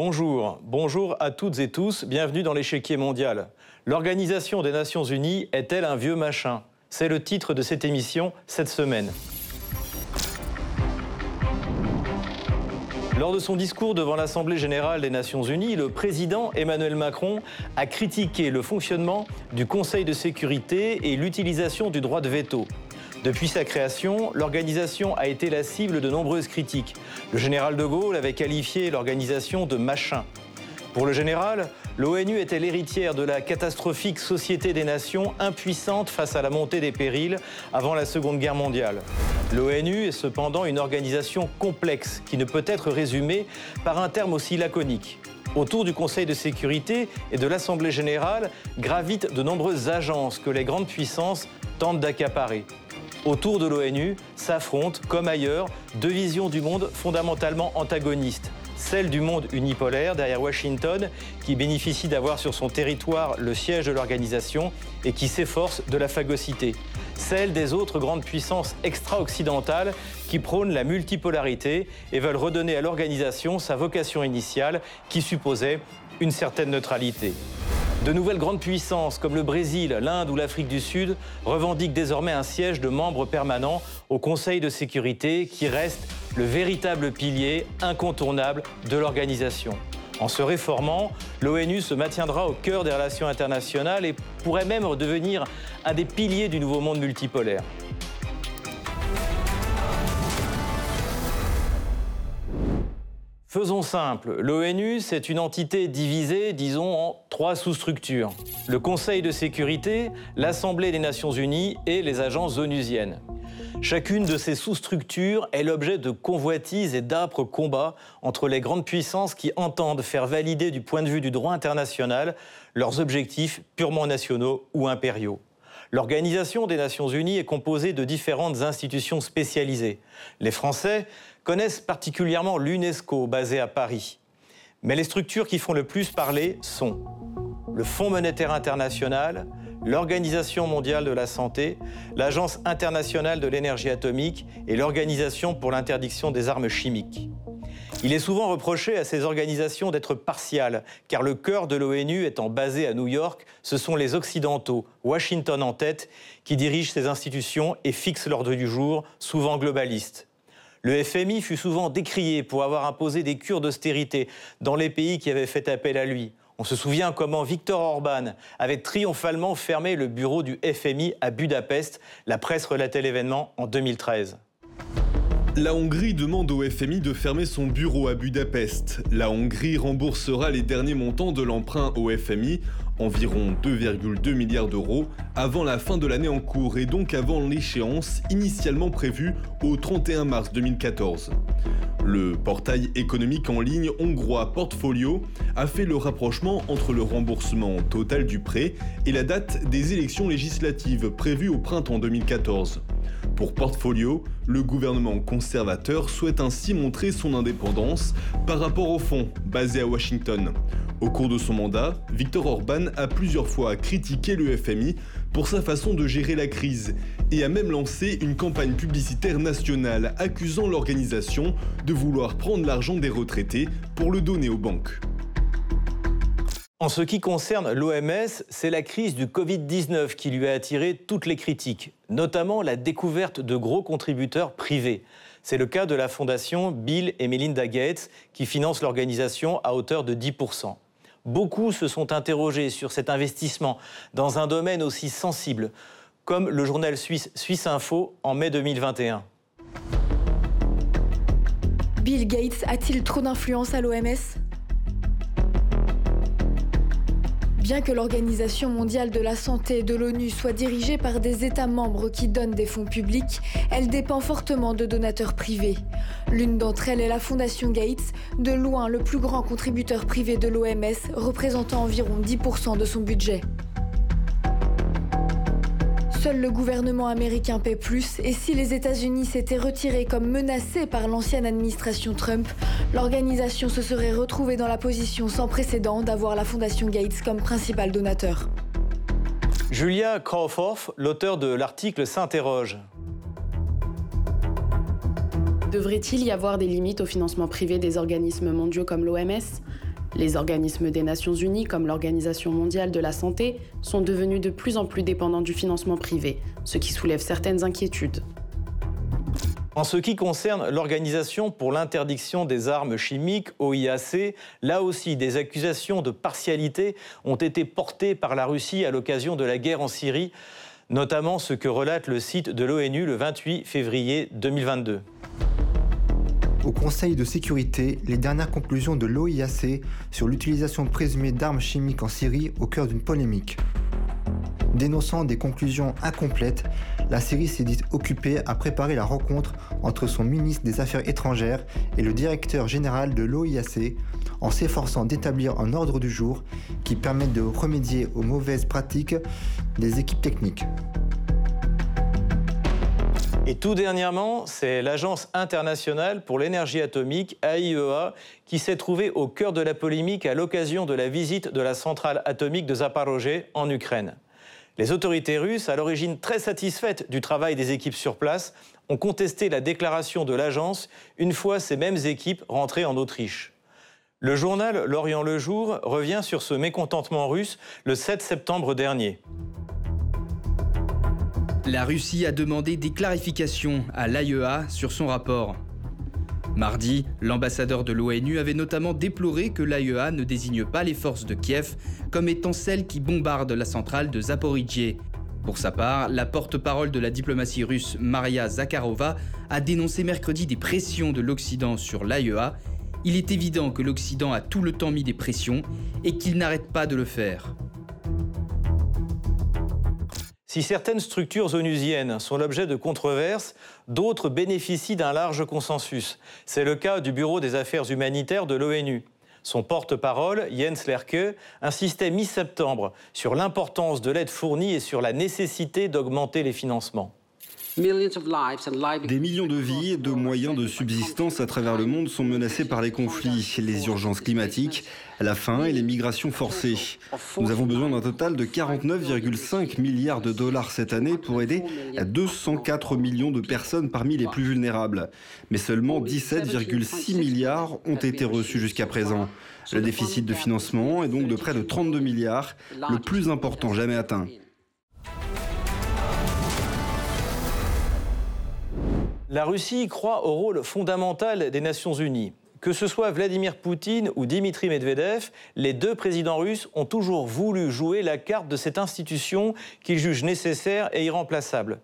Bonjour, bonjour à toutes et tous, bienvenue dans l'échiquier mondial. L'Organisation des Nations Unies est-elle un vieux machin? C'est le titre de cette émission cette semaine. Lors de son discours devant l'Assemblée générale des Nations unies, le président Emmanuel Macron a critiqué le fonctionnement du Conseil de sécurité et l'utilisation du droit de veto. Depuis sa création, l'organisation a été la cible de nombreuses critiques. Le général de Gaulle avait qualifié l'organisation de machin. Pour le général, l'ONU était l'héritière de la catastrophique Société des Nations impuissante face à la montée des périls avant la Seconde Guerre mondiale. L'ONU est cependant une organisation complexe qui ne peut être résumée par un terme aussi laconique. Autour du Conseil de sécurité et de l'Assemblée générale gravitent de nombreuses agences que les grandes puissances tentent d'accaparer. Autour de l'ONU s'affrontent, comme ailleurs, deux visions du monde fondamentalement antagonistes. Celle du monde unipolaire derrière Washington, qui bénéficie d'avoir sur son territoire le siège de l'organisation et qui s'efforce de la phagocyté. Celle des autres grandes puissances extra-occidentales qui prônent la multipolarité et veulent redonner à l'organisation sa vocation initiale qui supposait une certaine neutralité. De nouvelles grandes puissances comme le Brésil, l'Inde ou l'Afrique du Sud revendiquent désormais un siège de membre permanent au Conseil de sécurité qui reste le véritable pilier incontournable de l'organisation. En se réformant, l'ONU se maintiendra au cœur des relations internationales et pourrait même devenir un des piliers du nouveau monde multipolaire. Faisons simple, l'ONU, c'est une entité divisée, disons, en trois sous-structures. Le Conseil de sécurité, l'Assemblée des Nations Unies et les agences onusiennes. Chacune de ces sous-structures est l'objet de convoitises et d'âpres combats entre les grandes puissances qui entendent faire valider du point de vue du droit international leurs objectifs purement nationaux ou impériaux. L'Organisation des Nations Unies est composée de différentes institutions spécialisées. Les Français connaissent particulièrement l'UNESCO basé à Paris. Mais les structures qui font le plus parler sont le Fonds monétaire international, l'Organisation mondiale de la santé, l'Agence internationale de l'énergie atomique et l'Organisation pour l'interdiction des armes chimiques. Il est souvent reproché à ces organisations d'être partiales, car le cœur de l'ONU étant basé à New York, ce sont les Occidentaux, Washington en tête, qui dirigent ces institutions et fixent l'ordre du jour, souvent globaliste. Le FMI fut souvent décrié pour avoir imposé des cures d'austérité dans les pays qui avaient fait appel à lui. On se souvient comment Viktor Orban avait triomphalement fermé le bureau du FMI à Budapest. La presse relatait l'événement en 2013. La Hongrie demande au FMI de fermer son bureau à Budapest. La Hongrie remboursera les derniers montants de l'emprunt au FMI, environ 2,2 milliards d'euros, avant la fin de l'année en cours et donc avant l'échéance initialement prévue au 31 mars 2014. Le portail économique en ligne hongrois Portfolio a fait le rapprochement entre le remboursement total du prêt et la date des élections législatives prévues au printemps 2014. Pour Portfolio, le gouvernement conservateur souhaite ainsi montrer son indépendance par rapport au fonds basé à Washington. Au cours de son mandat, Viktor Orban a plusieurs fois critiqué le FMI pour sa façon de gérer la crise et a même lancé une campagne publicitaire nationale accusant l'organisation de vouloir prendre l'argent des retraités pour le donner aux banques. En ce qui concerne l'OMS, c'est la crise du Covid-19 qui lui a attiré toutes les critiques, notamment la découverte de gros contributeurs privés. C'est le cas de la fondation Bill et Melinda Gates qui finance l'organisation à hauteur de 10%. Beaucoup se sont interrogés sur cet investissement dans un domaine aussi sensible, comme le journal suisse Suisse Info en mai 2021. Bill Gates a-t-il trop d'influence à l'OMS Bien que l'Organisation mondiale de la santé de l'ONU soit dirigée par des États membres qui donnent des fonds publics, elle dépend fortement de donateurs privés. L'une d'entre elles est la Fondation Gates, de loin le plus grand contributeur privé de l'OMS, représentant environ 10% de son budget. Seul le gouvernement américain paie plus et si les États-Unis s'étaient retirés comme menacés par l'ancienne administration Trump, l'organisation se serait retrouvée dans la position sans précédent d'avoir la Fondation Gates comme principal donateur. Julia Crawford, l'auteur de l'article, s'interroge. Devrait-il y avoir des limites au financement privé des organismes mondiaux comme l'OMS Les organismes des Nations Unies, comme l'Organisation mondiale de la santé, sont devenus de plus en plus dépendants du financement privé, ce qui soulève certaines inquiétudes. En ce qui concerne l'Organisation pour l'interdiction des armes chimiques, OIAC, là aussi des accusations de partialité ont été portées par la Russie à l'occasion de la guerre en Syrie, notamment ce que relate le site de l'ONU le 28 février 2022. Au Conseil de sécurité, les dernières conclusions de l'OIAC sur l'utilisation présumée d'armes chimiques en Syrie au cœur d'une polémique. Dénonçant des conclusions incomplètes, la Syrie s'est dit occupée à préparer la rencontre entre son ministre des Affaires étrangères et le directeur général de l'OIAC en s'efforçant d'établir un ordre du jour qui permette de remédier aux mauvaises pratiques des équipes techniques. Et tout dernièrement, c'est l'Agence internationale pour l'énergie atomique, AIEA, qui s'est trouvée au cœur de la polémique à l'occasion de la visite de la centrale atomique de Zaporozhye en Ukraine. Les autorités russes, à l'origine très satisfaites du travail des équipes sur place, ont contesté la déclaration de l'agence une fois ces mêmes équipes rentrées en Autriche. Le journal L'Orient le Jour revient sur ce mécontentement russe le 7 septembre dernier. La Russie a demandé des clarifications à l'AIEA sur son rapport. Mardi, l'ambassadeur de l'ONU avait notamment déploré que l'AEA ne désigne pas les forces de Kiev comme étant celles qui bombardent la centrale de Zaporizhzhia. Pour sa part, la porte-parole de la diplomatie russe Maria Zakharova a dénoncé mercredi des pressions de l'Occident sur l'AEA. Il est évident que l'Occident a tout le temps mis des pressions et qu'il n'arrête pas de le faire. Si certaines structures onusiennes sont l'objet de controverses, d'autres bénéficient d'un large consensus. C'est le cas du Bureau des affaires humanitaires de l'ONU. Son porte-parole, Jens Lerke, insistait mi-septembre sur l'importance de l'aide fournie et sur la nécessité d'augmenter les financements. Des millions de vies et de moyens de subsistance à travers le monde sont menacés par les conflits, les urgences climatiques, la faim et les migrations forcées. Nous avons besoin d'un total de 49,5 milliards de dollars cette année pour aider 204 millions de personnes parmi les plus vulnérables. Mais seulement 17,6 milliards ont été reçus jusqu'à présent. Le déficit de financement est donc de près de 32 milliards, le plus important jamais atteint. La Russie croit au rôle fondamental des Nations Unies. Que ce soit Vladimir Poutine ou Dimitri Medvedev, les deux présidents russes ont toujours voulu jouer la carte de cette institution qu'ils jugent nécessaire et irremplaçable.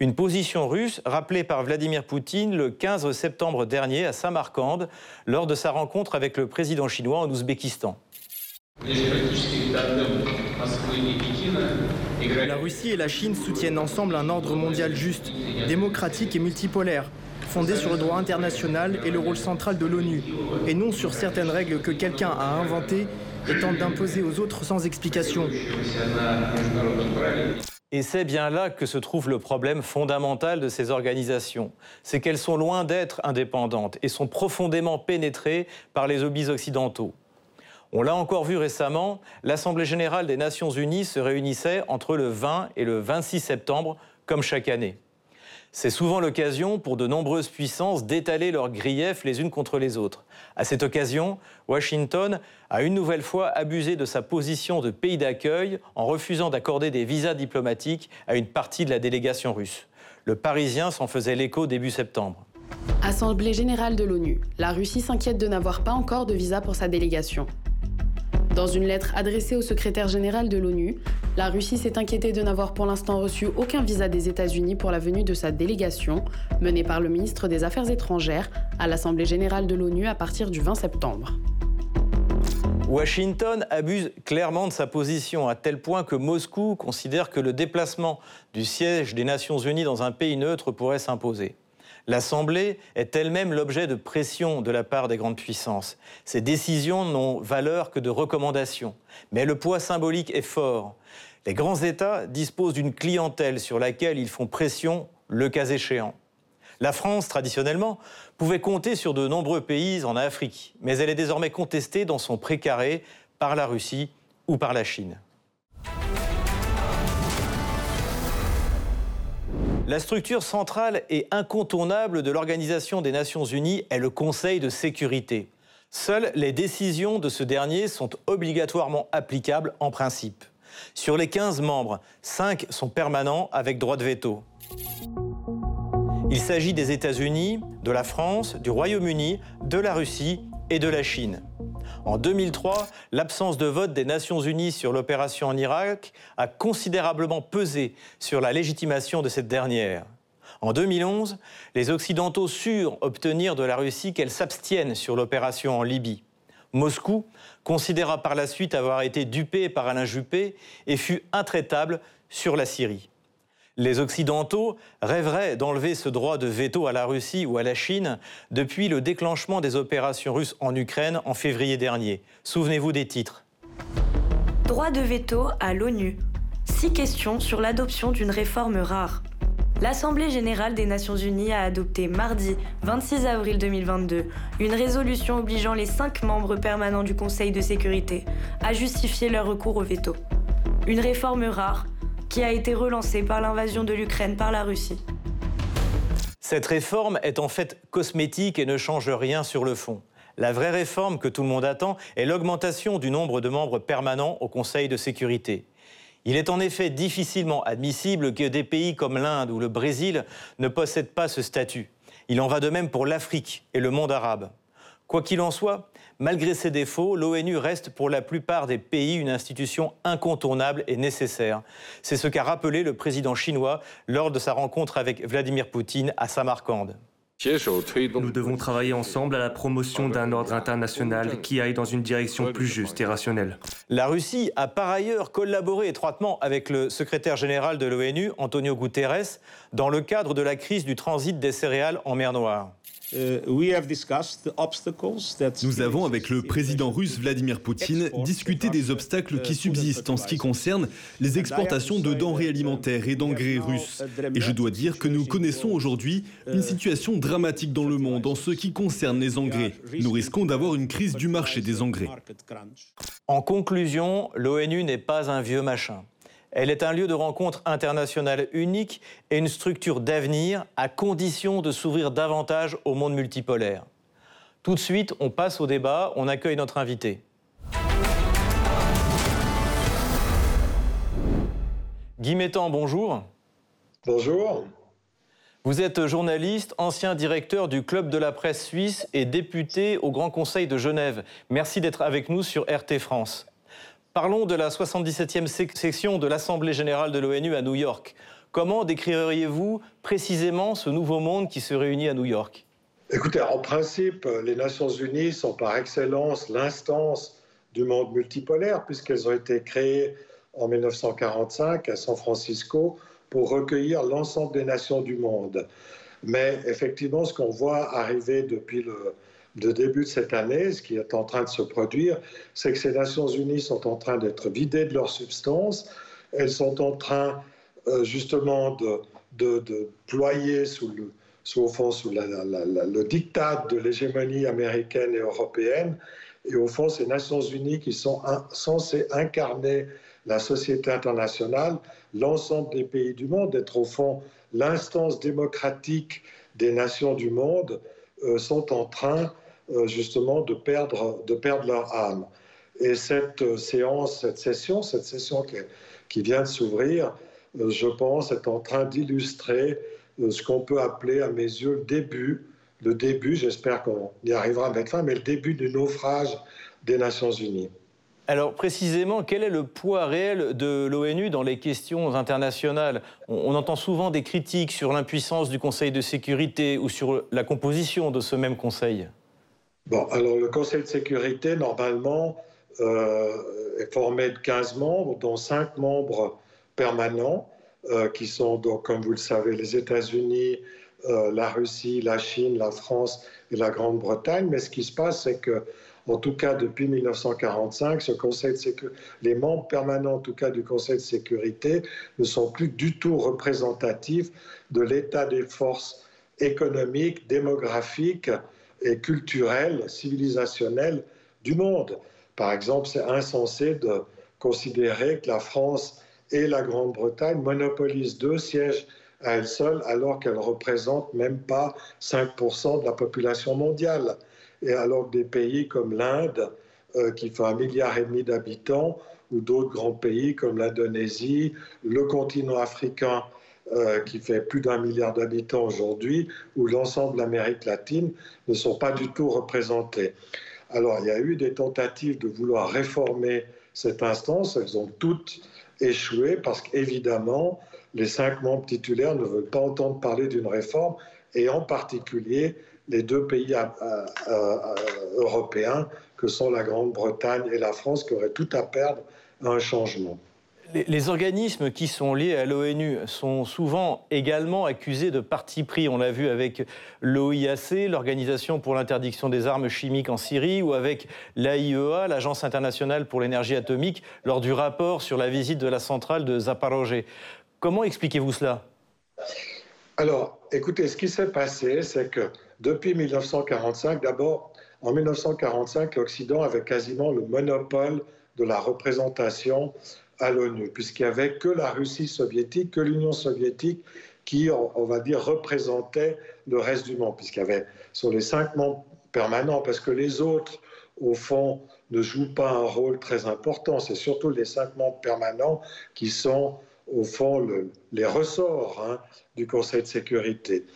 Une position russe rappelée par Vladimir Poutine le 15 septembre dernier à Samarkand lors de sa rencontre avec le président chinois en Ouzbékistan. La Russie et la Chine soutiennent ensemble un ordre mondial juste, démocratique et multipolaire, fondé sur le droit international et le rôle central de l'ONU, et non sur certaines règles que quelqu'un a inventées et tente d'imposer aux autres sans explication. Et c'est bien là que se trouve le problème fondamental de ces organisations. C'est qu'elles sont loin d'être indépendantes et sont profondément pénétrées par les hobbies occidentaux. On l'a encore vu récemment, l'Assemblée générale des Nations unies se réunissait entre le 20 et le 26 septembre, comme chaque année. C'est souvent l'occasion pour de nombreuses puissances d'étaler leurs griefs les unes contre les autres. À cette occasion, Washington a une nouvelle fois abusé de sa position de pays d'accueil en refusant d'accorder des visas diplomatiques à une partie de la délégation russe. Le Parisien s'en faisait l'écho début septembre. Assemblée générale de l'ONU. La Russie s'inquiète de n'avoir pas encore de visa pour sa délégation. Dans une lettre adressée au secrétaire général de l'ONU, la Russie s'est inquiétée de n'avoir pour l'instant reçu aucun visa des États-Unis pour la venue de sa délégation, menée par le ministre des Affaires étrangères, à l'Assemblée générale de l'ONU à partir du 20 septembre. Washington abuse clairement de sa position à tel point que Moscou considère que le déplacement du siège des Nations Unies dans un pays neutre pourrait s'imposer. L'Assemblée est elle-même l'objet de pression de la part des grandes puissances. Ces décisions n'ont valeur que de recommandations, mais le poids symbolique est fort. Les grands États disposent d'une clientèle sur laquelle ils font pression le cas échéant. La France, traditionnellement, pouvait compter sur de nombreux pays en Afrique, mais elle est désormais contestée dans son précaré par la Russie ou par la Chine. La structure centrale et incontournable de l'Organisation des Nations Unies est le Conseil de sécurité. Seules les décisions de ce dernier sont obligatoirement applicables en principe. Sur les 15 membres, 5 sont permanents avec droit de veto. Il s'agit des États-Unis, de la France, du Royaume-Uni, de la Russie et de la Chine. En 2003, l'absence de vote des Nations Unies sur l'opération en Irak a considérablement pesé sur la légitimation de cette dernière. En 2011, les Occidentaux surent obtenir de la Russie qu'elle s'abstienne sur l'opération en Libye. Moscou considéra par la suite avoir été dupé par Alain Juppé et fut intraitable sur la Syrie. Les Occidentaux rêveraient d'enlever ce droit de veto à la Russie ou à la Chine depuis le déclenchement des opérations russes en Ukraine en février dernier. Souvenez-vous des titres. Droit de veto à l'ONU. Six questions sur l'adoption d'une réforme rare. L'Assemblée générale des Nations unies a adopté mardi 26 avril 2022 une résolution obligeant les cinq membres permanents du Conseil de sécurité à justifier leur recours au veto. Une réforme rare qui a été relancée par l'invasion de l'Ukraine par la Russie. Cette réforme est en fait cosmétique et ne change rien sur le fond. La vraie réforme que tout le monde attend est l'augmentation du nombre de membres permanents au Conseil de sécurité. Il est en effet difficilement admissible que des pays comme l'Inde ou le Brésil ne possèdent pas ce statut. Il en va de même pour l'Afrique et le monde arabe. Quoi qu'il en soit, malgré ses défauts, l'ONU reste pour la plupart des pays une institution incontournable et nécessaire. C'est ce qu'a rappelé le président chinois lors de sa rencontre avec Vladimir Poutine à Samarcande. Nous devons travailler ensemble à la promotion d'un ordre international qui aille dans une direction plus juste et rationnelle. La Russie a par ailleurs collaboré étroitement avec le secrétaire général de l'ONU, Antonio Guterres, dans le cadre de la crise du transit des céréales en mer Noire. Euh, Nous avons, avec le président russe Vladimir Poutine, discuté des obstacles qui subsistent en ce qui concerne les exportations de denrées alimentaires et d'engrais russes. Et je dois dire que nous connaissons aujourd'hui une situation dramatique dans le monde en ce qui concerne les engrais. Nous risquons d'avoir une crise du marché des engrais. En conclusion, l'ONU n'est pas un vieux machin. Elle est un lieu de rencontre internationale unique et une structure d'avenir à condition de s'ouvrir davantage au monde multipolaire. Tout de suite, on passe au débat, on accueille notre invité. Guy Mettan, bonjour. Bonjour. Vous êtes journaliste, ancien directeur du Club de la presse suisse et député au Grand Conseil de Genève. Merci d'être avec nous sur RT France. Parlons de la 77e section de l'Assemblée générale de l'ONU à New York. Comment décririez-vous précisément ce nouveau monde qui se réunit à New York? Écoutez, en principe, les Nations Unies sont par excellence l'instance du monde multipolaire puisqu'elles ont été créées en 1945 à San Francisco pour recueillir l'ensemble des nations du monde. Mais effectivement, ce qu'on voit arriver depuis le, de début de cette année, ce qui est en train de se produire, c'est que ces Nations Unies sont en train d'être vidées de leur substance. Elles sont en train euh, justement de, de, ployer sous le, sous, au fond, sous le diktat de l'hégémonie américaine et européenne. Et au fond, ces Nations Unies qui sont censées incarner la société internationale, l'ensemble des pays du monde, être au fond l'instance démocratique des nations du monde, euh, sont en train justement de perdre, de perdre leur âme. Et cette euh, séance, cette session, cette session qui, qui vient de s'ouvrir, euh, je pense, est en train d'illustrer ce qu'on peut appeler à mes yeux le début, le début, j'espère qu'on y arrivera avec fin, mais le début du naufrage des Nations Unies. Alors précisément, quel est le poids réel de l'ONU dans les questions internationales? On, entend souvent des critiques sur l'impuissance du Conseil de sécurité ou sur la composition de ce même Conseil. Bon, alors le Conseil de sécurité, normalement, euh, est formé de 15 membres, dont 5 membres permanents, euh, qui sont donc, comme vous le savez, les États-Unis, euh, la Russie, la Chine, la France et la Grande-Bretagne. Mais ce qui se passe, c'est que, en tout cas depuis 1945, ce Conseil de sécurité, les membres permanents, en tout cas du Conseil de sécurité, ne sont plus du tout représentatifs de l'état des forces économiques, démographiques et culturelle, civilisationnelle du monde. Par exemple, c'est insensé de considérer que la France et la Grande-Bretagne monopolisent deux sièges à elles seules alors qu'elles représentent même pas 5% de la population mondiale. et alors que des pays comme l'Inde, euh, qui fait un milliard et demi d'habitants, ou d'autres grands pays comme l'Indonésie, le continent africain, euh, qui fait plus d'un milliard d'habitants aujourd'hui, ou l'ensemble de l'Amérique latine, ne sont pas du tout représentés. Alors, il y a eu des tentatives de vouloir réformer cette instance, elles ont toutes échoué parce qu'évidemment, les cinq membres titulaires ne veulent pas entendre parler d'une réforme, et en particulier les deux pays euh, euh, européens que sont la Grande-Bretagne et la France qui auraient tout à perdre à un changement. Les, organismes qui sont liés à l'ONU sont souvent également accusés de parti pris. On l'a vu avec l'OIAC, l'Organisation pour l'interdiction des armes chimiques en Syrie, ou avec l'AIEA, l'Agence internationale pour l'énergie atomique, lors du rapport sur la visite de la centrale de Zaporozhye. Comment expliquez-vous cela? Alors, écoutez, ce qui s'est passé, c'est que depuis 1945, d'abord, en 1945, l'Occident avait quasiment le monopole de la représentation à l'ONU, puisqu'il n'y avait que la Russie soviétique, que l'Union soviétique qui, on va dire, représentait le reste du monde, puisqu'il y avait sur les cinq membres permanents, parce que les autres, au fond, ne jouent pas un rôle très important. C'est surtout les cinq membres permanents qui sont, au fond, les ressorts hein, du Conseil de sécurité.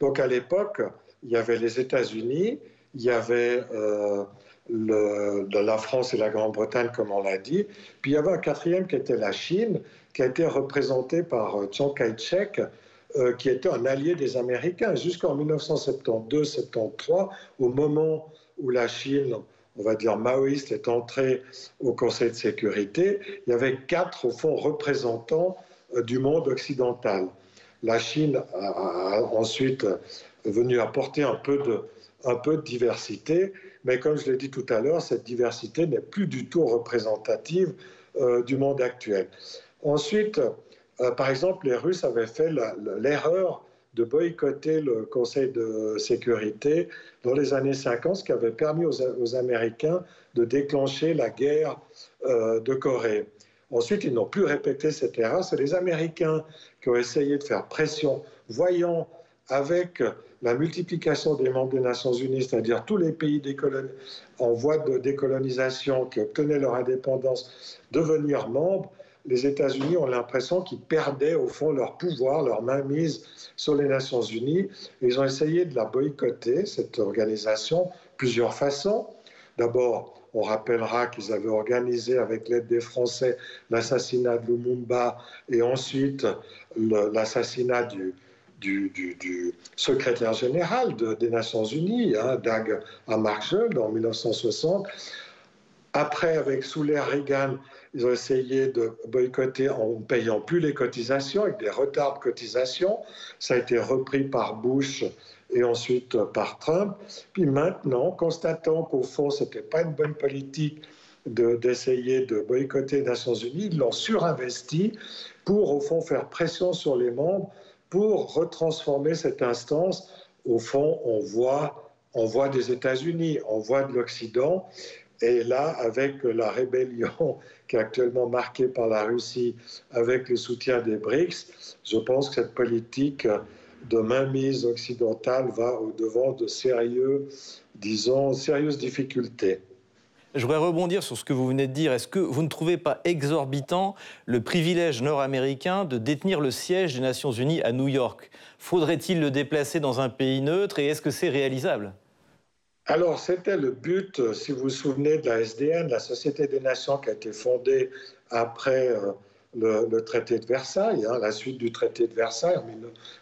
Donc à l'époque, il y avait les États-Unis, il y avait euh, de la France et la Grande-Bretagne, comme on l'a dit. Puis il y avait un quatrième qui était la Chine, qui a été représenté par euh, Chiang Kai-shek, euh, qui était un allié des Américains. Jusqu'en 1972-73, au moment où la Chine, on va dire maoïste, est entrée au Conseil de sécurité, il y avait quatre, au fond, représentants euh, du monde occidental. La Chine a, ensuite venu apporter un peu de diversité, mais comme je l'ai dit tout à l'heure, cette diversité n'est plus du tout représentative euh, du monde actuel. Ensuite, euh, par exemple, les Russes avaient fait l'erreur de boycotter le Conseil de sécurité dans les années 50, ce qui avait permis aux, Américains de déclencher la guerre euh, de Corée. Ensuite, ils n'ont plus répété cette erreur. C'est les Américains qui ont essayé de faire pression, voyant avec la multiplication des membres des Nations Unies, c'est-à-dire tous les pays en voie de décolonisation qui obtenaient leur indépendance, devenir membres, les États-Unis ont l'impression qu'ils perdaient au fond leur pouvoir, leur mainmise sur les Nations Unies. Ils ont essayé de la boycotter, cette organisation, plusieurs façons. D'abord, on rappellera qu'ils avaient organisé avec l'aide des Français l'assassinat de Lumumba et ensuite l'assassinat du, du, secrétaire général des Nations Unies, hein, Dag Hammarskjöld, en 1960. Après, avec sous l'ère Reagan, ils ont essayé de boycotter en ne payant plus les cotisations, avec des retards de cotisation. Ça a été repris par Bush et ensuite par Trump. Puis maintenant, constatant qu'au fond, ce n'était pas une bonne politique d'essayer de, de, boycotter les Nations Unies, ils l'ont surinvesti pour, au fond, faire pression sur les membres pour retransformer cette instance, au fond, on voit, on voit des États-Unis, on voit de l'Occident. Et là, avec la rébellion qui est actuellement marquée par la Russie, avec le soutien des BRICS, je pense que cette politique de mainmise occidentale va au-devant de sérieux, disons, sérieuses difficultés. Je voudrais rebondir sur ce que vous venez de dire. Est-ce que vous ne trouvez pas exorbitant le privilège nord-américain de détenir le siège des Nations Unies à New York? Faudrait-il le déplacer dans un pays neutre et est-ce que c'est réalisable? Alors, c'était le but, si vous vous souvenez de la SDN, la Société des Nations qui a été fondée après euh, le, traité de Versailles, hein, la suite du traité de Versailles en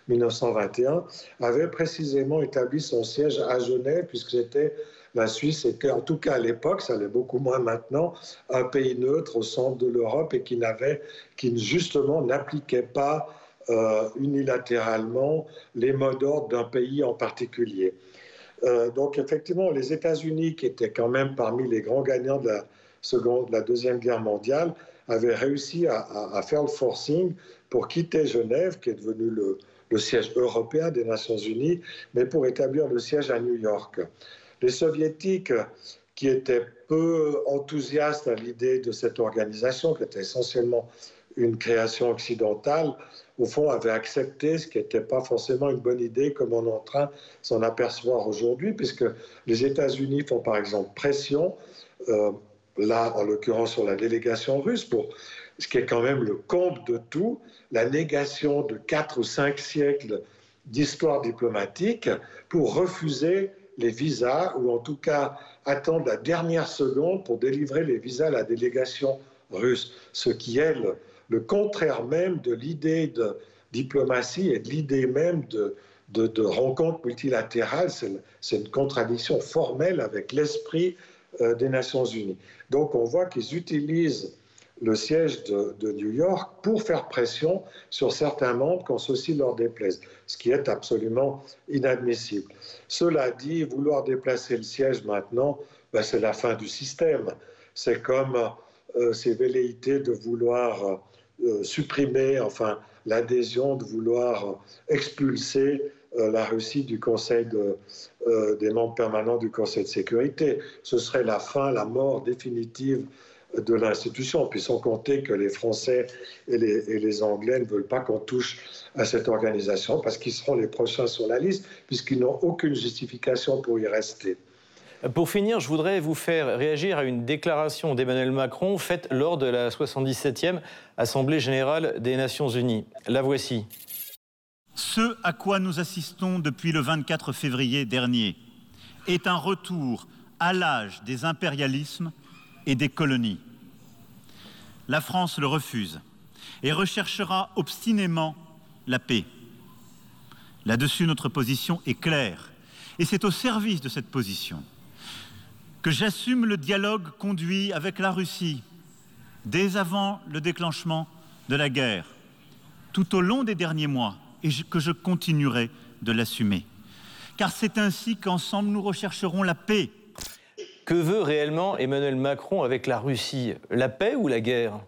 1921, avait précisément établi son siège à Genève, puisque c'était la Suisse était, en tout cas à l'époque, ça l'est beaucoup moins maintenant, un pays neutre au centre de l'Europe et qui n'avait, qui justement n'appliquait pas euh, unilatéralement les mots d'ordre d'un pays en particulier. Euh, donc effectivement, les États-Unis, qui étaient quand même parmi les grands gagnants de la, seconde, la Deuxième Guerre mondiale, avaient réussi à, faire le forcing pour quitter Genève, qui est devenu le siège européen des Nations Unies, mais pour établir le siège à New York. Les soviétiques, qui étaient peu enthousiastes à l'idée de cette organisation, qui était essentiellement une création occidentale, au fond, avait accepté ce qui n'était pas forcément une bonne idée, comme on est en train de s'en apercevoir aujourd'hui, puisque les États-Unis font par exemple pression, euh, là en l'occurrence sur la délégation russe, pour ce qui est quand même le comble de tout, la négation de quatre ou cinq siècles d'histoire diplomatique pour refuser les visas, ou en tout cas attendre la dernière seconde pour délivrer les visas à la délégation russe, ce qui est le, contraire même de l'idée de diplomatie et de l'idée même de, de, rencontre multilatérale. C'est une contradiction formelle avec l'esprit euh, des Nations Unies. Donc on voit qu'ils utilisent le siège de, New York pour faire pression sur certains membres quand ceci leur déplaise, ce qui est absolument inadmissible. Cela dit, vouloir déplacer le siège maintenant, ben, c'est la fin du système. C'est comme euh, ces velléités de vouloir euh, supprimer, enfin, l'adhésion, de vouloir expulser euh, la Russie du Conseil des membres permanents du Conseil de sécurité. Ce serait la fin, la mort définitive de l'institution, puis sans compter que les Français et les, Anglais ne veulent pas qu'on touche à cette organisation parce qu'ils seront les prochains sur la liste, puisqu'ils n'ont aucune justification pour y rester. Pour finir, je voudrais vous faire réagir à une déclaration d'Emmanuel Macron faite lors de la 77e Assemblée générale des Nations unies. La voici. Ce à quoi nous assistons depuis le 24 février dernier est un retour à l'âge des impérialismes et des colonies. La France le refuse et recherchera obstinément la paix. Là-dessus, notre position est claire, et c'est au service de cette position que j'assume le dialogue conduit avec la Russie dès avant le déclenchement de la guerre, tout au long des derniers mois, et que je continuerai de l'assumer. Car c'est ainsi qu'ensemble nous rechercherons la paix que veut réellement Emmanuel Macron avec la Russie? La paix ou la guerre?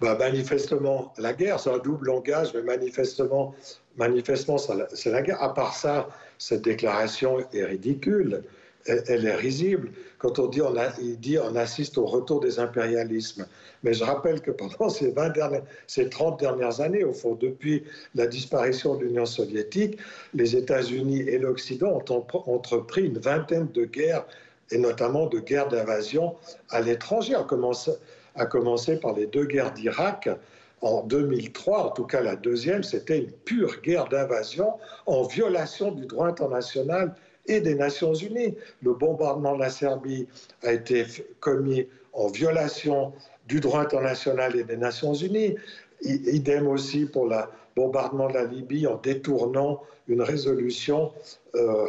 Bah, Manifestement, la guerre, c'est un double langage, mais manifestement, manifestement c'est la guerre. À part ça, cette déclaration est ridicule elle, est risible. Quand on dit on, il dit on assiste au retour des impérialismes. Mais je rappelle que pendant ces, 20 dernières, ces 30 dernières années, au fond, depuis la disparition de l'Union soviétique, les États-Unis et l'Occident ont entrepris une vingtaine de guerres et notamment de guerres d'invasion à l'étranger, à commencer, par les deux guerres d'Irak en 2003, en tout cas la deuxième, c'était une pure guerre d'invasion en violation du droit international et des Nations Unies. Le bombardement de la Serbie a été commis en violation du droit international et des Nations Unies. Idem aussi pour le bombardement de la Libye en détournant une résolution euh,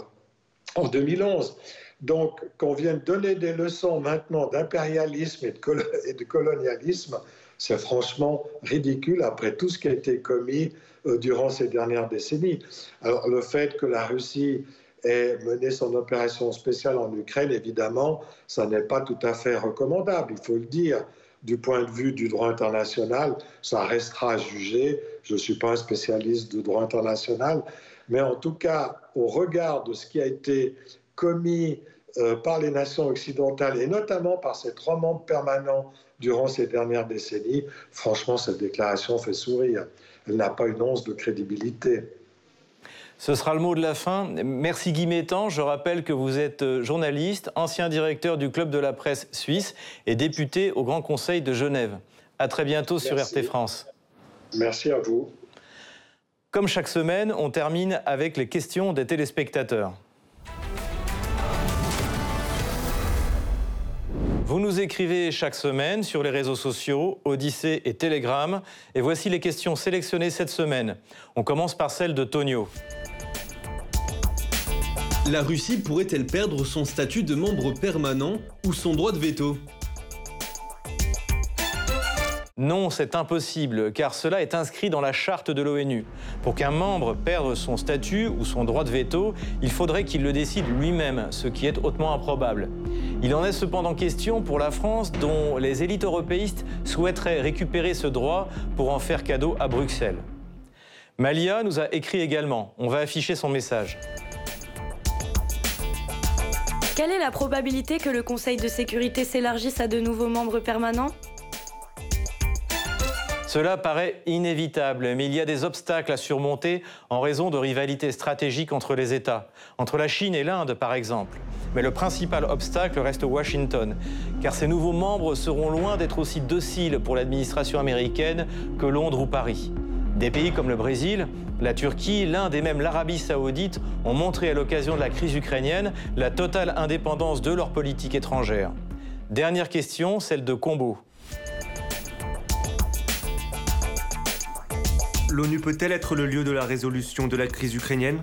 en 2011. Donc, qu'on vienne donner des leçons maintenant d'impérialisme et, de colonialisme, c'est franchement ridicule après tout ce qui a été commis euh, durant ces dernières décennies. Alors, le fait que la Russie ait mené son opération spéciale en Ukraine, évidemment, ça n'est pas tout à fait recommandable, il faut le dire. Du point de vue du droit international, ça restera à juger. Je ne suis pas un spécialiste du droit international, mais en tout cas, au regard de ce qui a été commis euh, par les nations occidentales et notamment par ces trois membres permanents durant ces dernières décennies, franchement, cette déclaration fait sourire. Elle n'a pas une once de crédibilité. Ce sera le mot de la fin. Merci Guy Métan. Je rappelle que vous êtes euh, journaliste, ancien directeur du Club de la presse suisse et député au Grand Conseil de Genève. À très bientôt sur RT France. Merci à vous. Comme chaque semaine, on termine avec les questions des téléspectateurs. Vous nous écrivez chaque semaine sur les réseaux sociaux, Odyssée et Telegram. Et voici les questions sélectionnées cette semaine. On commence par celle de Tonio. La Russie pourrait-elle perdre son statut de membre permanent ou son droit de veto? Non, c'est impossible, car cela est inscrit dans la charte de l'ONU. Pour qu'un membre perde son statut ou son droit de veto, il faudrait qu'il le décide lui-même, ce qui est hautement improbable. Il en est cependant question pour la France, dont les élites européistes souhaiteraient récupérer ce droit pour en faire cadeau à Bruxelles. Malia nous a écrit également. On va afficher son message. Quelle est la probabilité que le Conseil de sécurité s'élargisse à de nouveaux membres permanents? Cela paraît inévitable, mais il y a des obstacles à surmonter en raison de rivalités stratégiques entre les États, entre la Chine et l'Inde par exemple. Mais le principal obstacle reste Washington, car ces nouveaux membres seront loin d'être aussi dociles pour l'administration américaine que Londres ou Paris. Des pays comme le Brésil, la Turquie, l'Inde et même l'Arabie saoudite ont montré à l'occasion de la crise ukrainienne la totale indépendance de leur politique étrangère. Dernière question, celle de Combo. L'ONU peut-elle être le lieu de la résolution de la crise ukrainienne?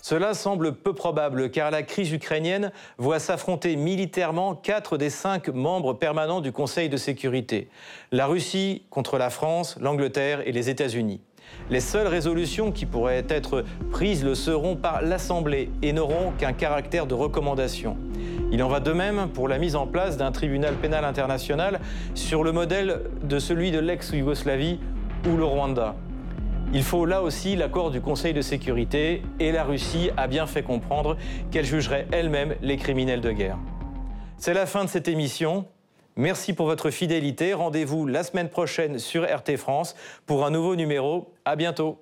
Cela semble peu probable car la crise ukrainienne voit s'affronter militairement quatre des cinq membres permanents du Conseil de sécurité. La Russie contre la France, l'Angleterre et les États-Unis. Les seules résolutions qui pourraient être prises le seront par l'Assemblée et n'auront qu'un caractère de recommandation. Il en va de même pour la mise en place d'un tribunal pénal international sur le modèle de celui de l'ex-Yougoslavie ou le Rwanda. Il faut là aussi l'accord du Conseil de sécurité et la Russie a bien fait comprendre qu'elle jugerait elle-même les criminels de guerre. C'est la fin de cette émission. Merci pour votre fidélité. Rendez-vous la semaine prochaine sur RT France pour un nouveau numéro. À bientôt.